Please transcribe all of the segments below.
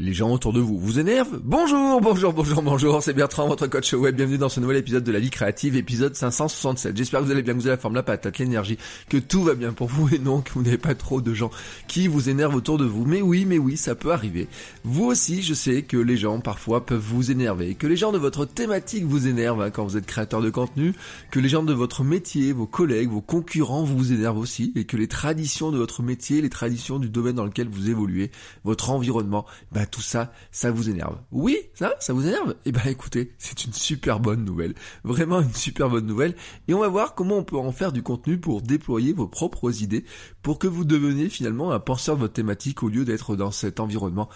Les gens autour de vous vous énervent Bonjour, bonjour, bonjour, bonjour, c'est Bertrand, votre coach web. Bienvenue dans ce nouvel épisode de la vie créative, épisode 567. J'espère que vous allez bien, que vous avez la forme, la patate, l'énergie, que tout va bien pour vous et non que vous n'avez pas trop de gens qui vous énervent autour de vous. Mais oui, mais oui, ça peut arriver. Vous aussi, je sais que les gens parfois peuvent vous énerver, que les gens de votre thématique vous énervent hein, quand vous êtes créateur de contenu, que les gens de votre métier, vos collègues, vos concurrents vous énervent aussi, et que les traditions de votre métier, les traditions du domaine dans lequel vous évoluez, votre environnement, bah tout ça, ça vous énerve. Oui, ça, ça vous énerve? Eh ben écoutez, c'est une super bonne nouvelle. Vraiment une super bonne nouvelle. Et on va voir comment on peut en faire du contenu pour déployer vos propres idées, pour que vous deveniez finalement un penseur de votre thématique au lieu d'être dans cet environnement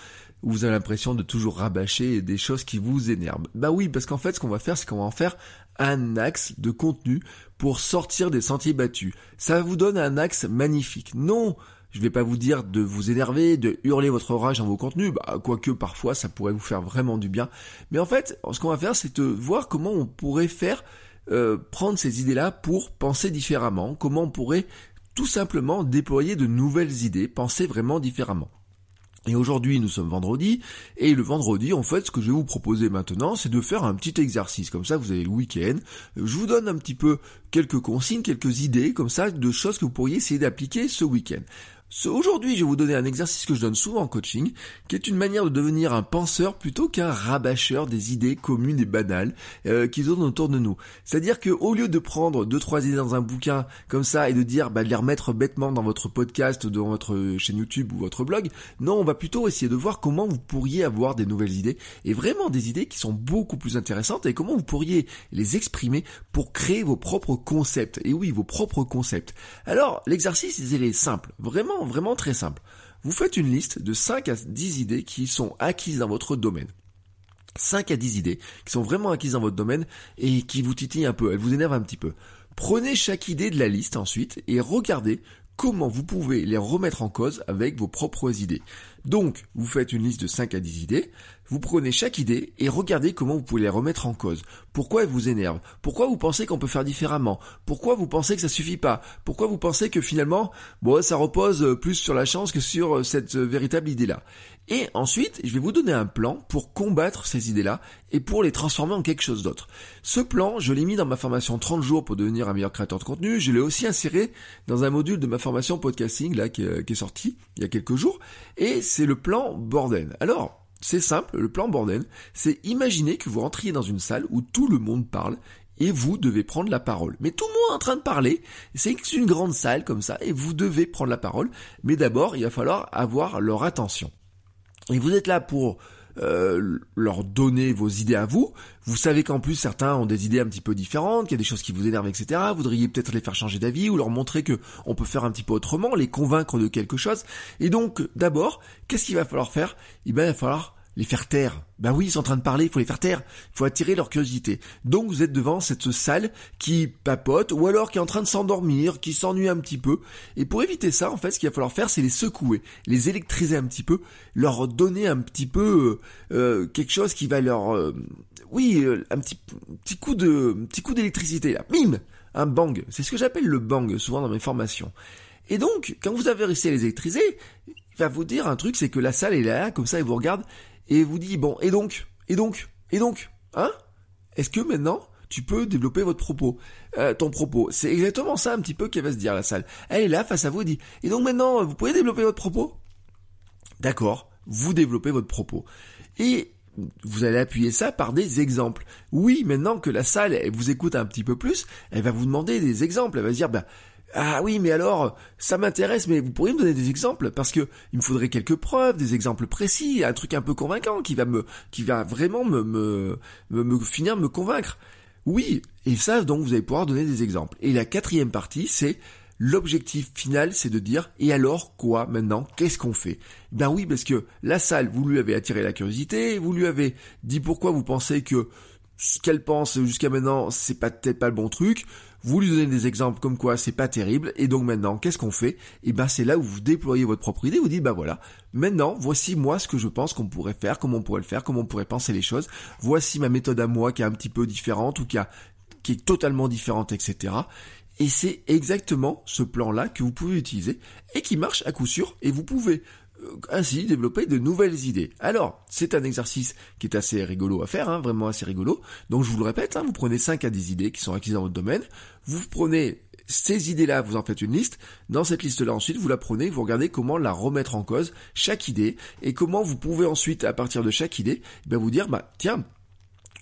où vous avez l'impression de toujours rabâcher des choses qui vous énervent. Bah oui, parce qu'en fait, ce qu'on va faire, c'est qu'on va en faire un axe de contenu pour sortir des sentiers battus. Ça vous donne un axe magnifique. Non, je vais pas vous dire de vous énerver, de hurler votre rage dans vos contenus, bah, quoique parfois ça pourrait vous faire vraiment du bien. Mais en fait, ce qu'on va faire, c'est de voir comment on pourrait faire euh, prendre ces idées-là pour penser différemment, comment on pourrait tout simplement déployer de nouvelles idées, penser vraiment différemment. Et aujourd'hui, nous sommes vendredi, et le vendredi, en fait, ce que je vais vous proposer maintenant, c'est de faire un petit exercice. Comme ça, vous avez le week-end. Je vous donne un petit peu quelques consignes, quelques idées, comme ça, de choses que vous pourriez essayer d'appliquer ce week-end. Aujourd'hui, je vais vous donner un exercice que je donne souvent en coaching, qui est une manière de devenir un penseur plutôt qu'un rabâcheur des idées communes et banales euh, qui tournent autour de nous. C'est-à-dire que au lieu de prendre deux trois idées dans un bouquin comme ça et de dire bah, de les remettre bêtement dans votre podcast, dans votre chaîne YouTube ou votre blog, non, on va plutôt essayer de voir comment vous pourriez avoir des nouvelles idées et vraiment des idées qui sont beaucoup plus intéressantes et comment vous pourriez les exprimer pour créer vos propres concepts. Et oui, vos propres concepts. Alors, l'exercice, il est simple, vraiment vraiment, très simple. Vous faites une liste de 5 à 10 idées qui sont acquises dans votre domaine. 5 à 10 idées qui sont vraiment acquises dans votre domaine et qui vous titillent un peu, elles vous énervent un petit peu. Prenez chaque idée de la liste ensuite et regardez comment vous pouvez les remettre en cause avec vos propres idées. Donc, vous faites une liste de 5 à 10 idées, vous prenez chaque idée et regardez comment vous pouvez les remettre en cause. Pourquoi elles vous énervent? Pourquoi vous pensez qu'on peut faire différemment? Pourquoi vous pensez que ça suffit pas? Pourquoi vous pensez que finalement, bon, ça repose plus sur la chance que sur cette véritable idée-là? Et ensuite, je vais vous donner un plan pour combattre ces idées-là et pour les transformer en quelque chose d'autre. Ce plan, je l'ai mis dans ma formation 30 jours pour devenir un meilleur créateur de contenu. Je l'ai aussi inséré dans un module de ma formation podcasting là qui est, sorti il y a quelques jours. Et c'est le plan Borden. Alors, c'est simple, le plan Borden, c'est imaginer que vous rentriez dans une salle où tout le monde parle et vous devez prendre la parole. Mais tout le monde est en train de parler, c'est une grande salle comme ça, et vous devez prendre la parole, mais d'abord il va falloir avoir leur attention. Et vous êtes là pour euh, leur donner vos idées à vous. Vous savez qu'en plus certains ont des idées un petit peu différentes, qu'il y a des choses qui vous énervent, etc. Vous voudriez peut-être les faire changer d'avis ou leur montrer que on peut faire un petit peu autrement, les convaincre de quelque chose. Et donc, d'abord, qu'est-ce qu'il va falloir faire? Eh bien, il va falloir les faire taire. Ben oui, ils sont en train de parler, il faut les faire taire. Il faut attirer leur curiosité. Donc vous êtes devant cette salle qui papote, ou alors qui est en train de s'endormir, qui s'ennuie un petit peu. Et pour éviter ça, en fait, ce qu'il va falloir faire, c'est les secouer, les électriser un petit peu, leur donner un petit peu euh, euh, quelque chose qui va leur... Euh, oui, un petit, petit coup de petit coup d'électricité là. Bim Un bang. C'est ce que j'appelle le bang, souvent dans mes formations. Et donc, quand vous avez réussi à les électriser, il va vous dire un truc, c'est que la salle est là, comme ça, il vous regarde, et vous dit bon et donc et donc et donc hein Est-ce que maintenant tu peux développer votre propos, euh, ton propos? C'est exactement ça un petit peu qu'elle va se dire la salle. Elle est là face à vous et dit et donc maintenant vous pouvez développer votre propos? D'accord, vous développez votre propos et vous allez appuyer ça par des exemples. Oui, maintenant que la salle elle vous écoute un petit peu plus, elle va vous demander des exemples. Elle va se dire, bah, ah oui, mais alors, ça m'intéresse, mais vous pourriez me donner des exemples? Parce que il me faudrait quelques preuves, des exemples précis, un truc un peu convaincant qui va me, qui va vraiment me, me, me, finir me convaincre. Oui, et ça, donc, vous allez pouvoir donner des exemples. Et la quatrième partie, c'est l'objectif final, c'est de dire, et alors quoi maintenant Qu'est-ce qu'on fait? Ben oui, parce que la salle, vous lui avez attiré la curiosité, vous lui avez dit pourquoi vous pensez que ce qu'elle pense jusqu'à maintenant, c'est peut-être pas le bon truc. Vous lui donnez des exemples comme quoi c'est pas terrible, et donc maintenant, qu'est-ce qu'on fait? Et ben c'est là où vous déployez votre propre idée, vous dites, bah voilà, maintenant, voici moi ce que je pense qu'on pourrait faire, comment on pourrait le faire, comment on pourrait penser les choses, voici ma méthode à moi qui est un petit peu différente, ou qui, qui est totalement différente, etc. Et c'est exactement ce plan-là que vous pouvez utiliser, et qui marche à coup sûr, et vous pouvez ainsi développer de nouvelles idées. Alors, c'est un exercice qui est assez rigolo à faire, hein, vraiment assez rigolo. Donc je vous le répète, hein, vous prenez 5 à 10 idées qui sont acquises dans votre domaine, vous prenez ces idées-là, vous en faites une liste. Dans cette liste-là, ensuite, vous la prenez, vous regardez comment la remettre en cause, chaque idée, et comment vous pouvez ensuite, à partir de chaque idée, ben vous dire, bah tiens,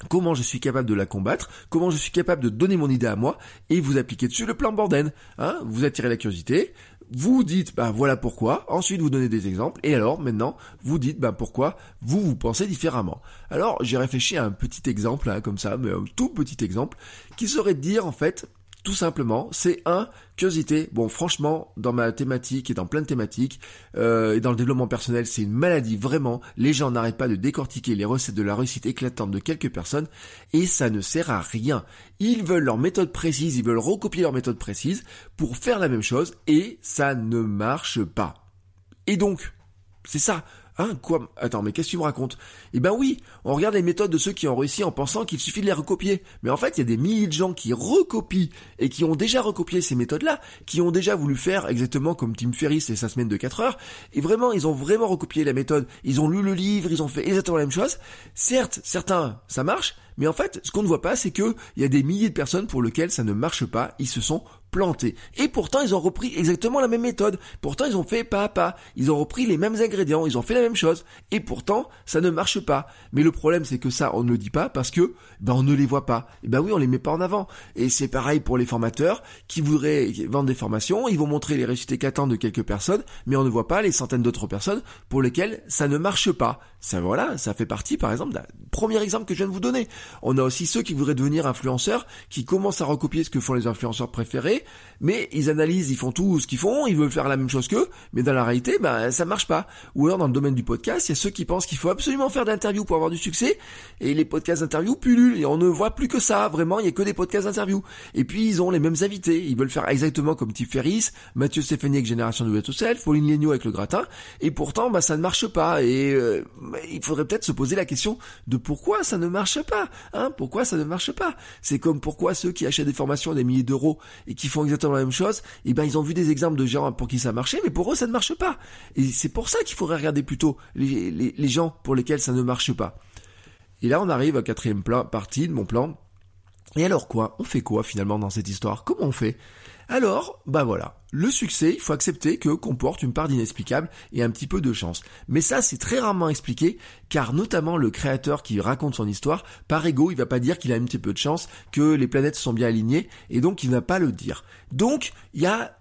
comment je suis capable de la combattre, comment je suis capable de donner mon idée à moi, et vous appliquez dessus le plan Borden. Hein vous attirez la curiosité, vous dites bah voilà pourquoi, ensuite vous donnez des exemples, et alors maintenant vous dites bah pourquoi vous vous pensez différemment. Alors j'ai réfléchi à un petit exemple hein, comme ça, mais un tout petit exemple, qui serait de dire en fait tout simplement, c'est un, curiosité. Bon, franchement, dans ma thématique et dans plein de thématiques, euh, et dans le développement personnel, c'est une maladie, vraiment. Les gens n'arrêtent pas de décortiquer les recettes de la réussite éclatante de quelques personnes, et ça ne sert à rien. Ils veulent leur méthode précise, ils veulent recopier leur méthode précise pour faire la même chose, et ça ne marche pas. Et donc, c'est ça. Hein, quoi? Attends, mais qu'est-ce que tu me racontes? Eh ben oui, on regarde les méthodes de ceux qui ont réussi en pensant qu'il suffit de les recopier. Mais en fait, il y a des milliers de gens qui recopient et qui ont déjà recopié ces méthodes-là, qui ont déjà voulu faire exactement comme Tim Ferriss et sa semaine de 4 heures. Et vraiment, ils ont vraiment recopié la méthode. Ils ont lu le livre, ils ont fait exactement la même chose. Certes, certains, ça marche, mais en fait, ce qu'on ne voit pas, c'est que il y a des milliers de personnes pour lesquelles ça ne marche pas. Ils se sont Et pourtant, ils ont repris exactement la même méthode. Pourtant, ils ont fait pas à pas. Ils ont repris les mêmes ingrédients. Ils ont fait la même chose. Et pourtant, ça ne marche pas. Mais le problème, c'est que ça, on ne le dit pas parce que, ben, on ne les voit pas. Et ben oui, on les met pas en avant. Et c'est pareil pour les formateurs qui voudraient vendre des formations. Ils vont montrer les résultats éclatants de quelques personnes, mais on ne voit pas les centaines d'autres personnes pour lesquelles ça ne marche pas. Ça, voilà, ça fait partie, par exemple, d'un premier exemple que je viens de vous donner. On a aussi ceux qui voudraient devenir influenceurs, qui commencent à recopier ce que font les influenceurs préférés, mais ils analysent, ils font tout ce qu'ils font, ils veulent faire la même chose qu'eux, mais dans la réalité, ben, ça marche pas. Ou alors, dans le domaine du podcast, il y a ceux qui pensent qu'il faut absolument faire d'interviews pour avoir du succès, et les podcasts d'interviews pullulent, et on ne voit plus que ça, vraiment, il y a que des podcasts d'interviews. Et puis, ils ont les mêmes invités, ils veulent faire exactement comme Tim Ferriss, Mathieu Stéphanie avec Génération de to Self, Pauline Léniaud avec le gratin, et pourtant, ben, ça ne marche pas, et euh, il faudrait peut-être se poser la question de pourquoi ça ne marche pas, hein, pourquoi ça ne marche pas. C'est comme pourquoi ceux qui achètent des formations à des milliers d'euros et qui font exactement la même chose, eh ben ils ont vu des exemples de gens pour qui ça marchait, mais pour eux ça ne marche pas. Et c'est pour ça qu'il faudrait regarder plutôt les, gens pour lesquels ça ne marche pas. Et là on arrive à quatrième plan, partie de mon plan. Et alors quoi? On fait quoi finalement dans cette histoire? Comment on fait? Alors, bah voilà, le succès, il faut accepter que comporte une part d'inexplicable et un petit peu de chance. Mais ça, c'est très rarement expliqué, car notamment le créateur qui raconte son histoire, par ego, il va pas dire qu'il a un petit peu de chance, que les planètes sont bien alignées, et donc il ne va pas le dire. Donc, il y a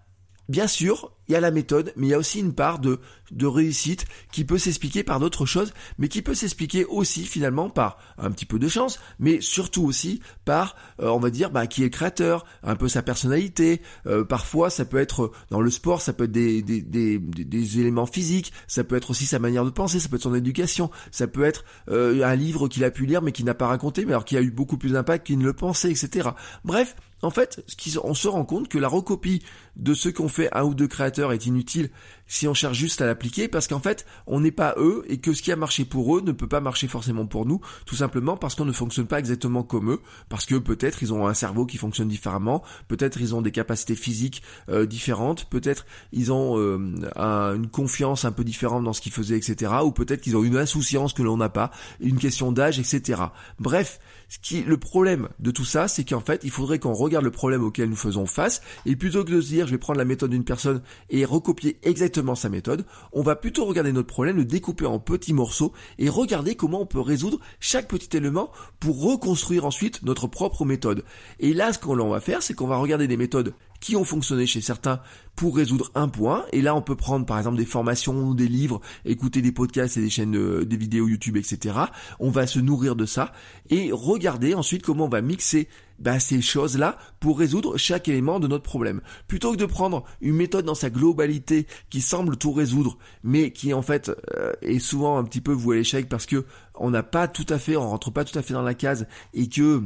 Bien sûr, il y a la méthode, mais il y a aussi une part de, réussite qui peut s'expliquer par d'autres choses, mais qui peut s'expliquer aussi finalement par un petit peu de chance, mais surtout aussi par, euh, on va dire, bah, qui est créateur, un peu sa personnalité. Euh, parfois, ça peut être dans le sport, ça peut être des, des, éléments physiques, ça peut être aussi sa manière de penser, ça peut être son éducation, ça peut être euh, un livre qu'il a pu lire mais qui n'a pas raconté, mais alors qui a eu beaucoup plus d'impact qu'il ne le pensait, etc. Bref, en fait, on se rend compte que la recopie de ce qu'ont fait un ou deux créateurs est inutile si on cherche juste à l'appliquer parce qu'en fait, on n'est pas eux et que ce qui a marché pour eux ne peut pas marcher forcément pour nous, tout simplement parce qu'on ne fonctionne pas exactement comme eux, parce que peut-être ils ont un cerveau qui fonctionne différemment, peut-être ils ont des capacités physiques euh, différentes, peut-être ils ont euh, une confiance un peu différente dans ce qu'ils faisaient, etc. Ou peut-être qu'ils ont une insouciance que l'on n'a pas, une question d'âge, etc. Bref, ce qui, le problème de tout ça, c'est qu'en fait, il faudrait qu'on regarde le problème auquel nous faisons face, et plutôt que de se dire, je vais prendre la méthode d'une personne et recopier exactement sa méthode, on va plutôt regarder notre problème, le découper en petits morceaux, et regarder comment on peut résoudre chaque petit élément pour reconstruire ensuite notre propre méthode. Et là, ce qu'on va faire, c'est qu'on va regarder des méthodes qui ont fonctionné chez certains pour résoudre un point. Et là, on peut prendre par exemple des formations, des livres, écouter des podcasts et des chaînes, des vidéos YouTube, etc. On va se nourrir de ça et regarder ensuite comment on va mixer bah, ces choses-là pour résoudre chaque élément de notre problème. Plutôt que de prendre une méthode dans sa globalité qui semble tout résoudre, mais qui en fait euh, est souvent un petit peu voué à l'échec parce que on n'a pas tout à fait, on rentre pas tout à fait dans la case et que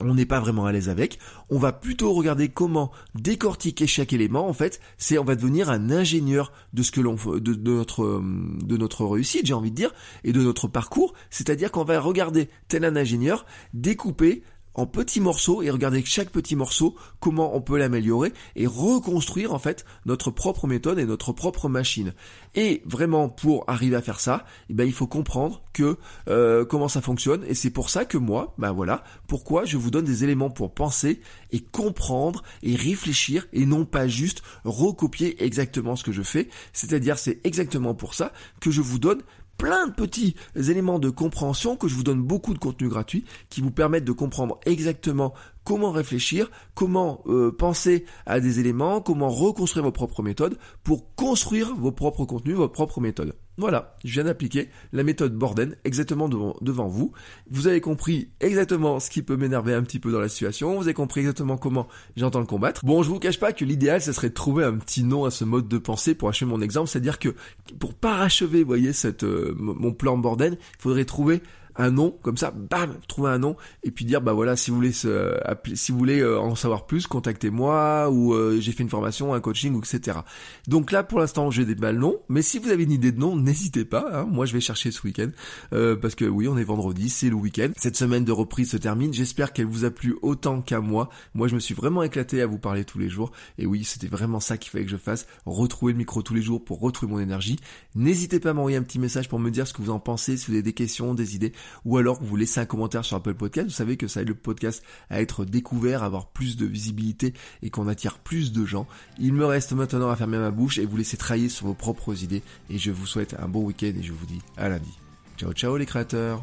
on n'est pas vraiment à l'aise avec. On va plutôt regarder comment décortiquer chaque élément. En fait, c'est on va devenir un ingénieur de ce que l'on de, de notre de notre réussite, j'ai envie de dire, et de notre parcours. C'est-à-dire qu'on va regarder tel un ingénieur découper en petits morceaux et regarder chaque petit morceau, comment on peut l'améliorer et reconstruire en fait notre propre méthode et notre propre machine. Et vraiment pour arriver à faire ça, eh ben, il faut comprendre que euh, comment ça fonctionne et c'est pour ça que moi, ben voilà, pourquoi je vous donne des éléments pour penser et comprendre et réfléchir et non pas juste recopier exactement ce que je fais. C'est-à-dire c'est exactement pour ça que je vous donne plein de petits éléments de compréhension que je vous donne beaucoup de contenu gratuit qui vous permettent de comprendre exactement comment réfléchir, comment euh, penser à des éléments, comment reconstruire vos propres méthodes pour construire vos propres contenus, vos propres méthodes. Voilà, je viens d'appliquer la méthode Borden exactement devant, vous. Vous avez compris exactement ce qui peut m'énerver un petit peu dans la situation. Vous avez compris exactement comment j'entends le combattre. Bon, je vous cache pas que l'idéal, ce serait de trouver un petit nom à ce mode de pensée pour achever mon exemple. C'est-à-dire que pour parachever, vous voyez, cette, euh, mon plan Borden, il faudrait trouver un nom comme ça, bam, trouver un nom et puis dire bah voilà si vous voulez se, si vous voulez euh, en savoir plus, contactez-moi ou euh, j'ai fait une formation, un coaching, etc. Donc là pour l'instant j'ai des mal noms, mais si vous avez une idée de nom, n'hésitez pas. Hein. moi je vais chercher ce week-end euh, parce que oui on est vendredi, c'est le week-end. Cette semaine de reprise se termine. J'espère qu'elle vous a plu autant qu'à moi. Moi je me suis vraiment éclaté à vous parler tous les jours et oui c'était vraiment ça qu'il fallait que je fasse, retrouver le micro tous les jours pour retrouver mon énergie. N'hésitez pas à m'envoyer un petit message pour me dire ce que vous en pensez, si vous avez des questions, des idées ou alors vous laissez un commentaire sur Apple Podcast. Vous savez que ça aide le podcast à être découvert, à avoir plus de visibilité et qu'on attire plus de gens. Il me reste maintenant à fermer ma bouche et vous laisser travailler sur vos propres idées. Et je vous souhaite un bon week-end et je vous dis à lundi. Ciao ciao les créateurs.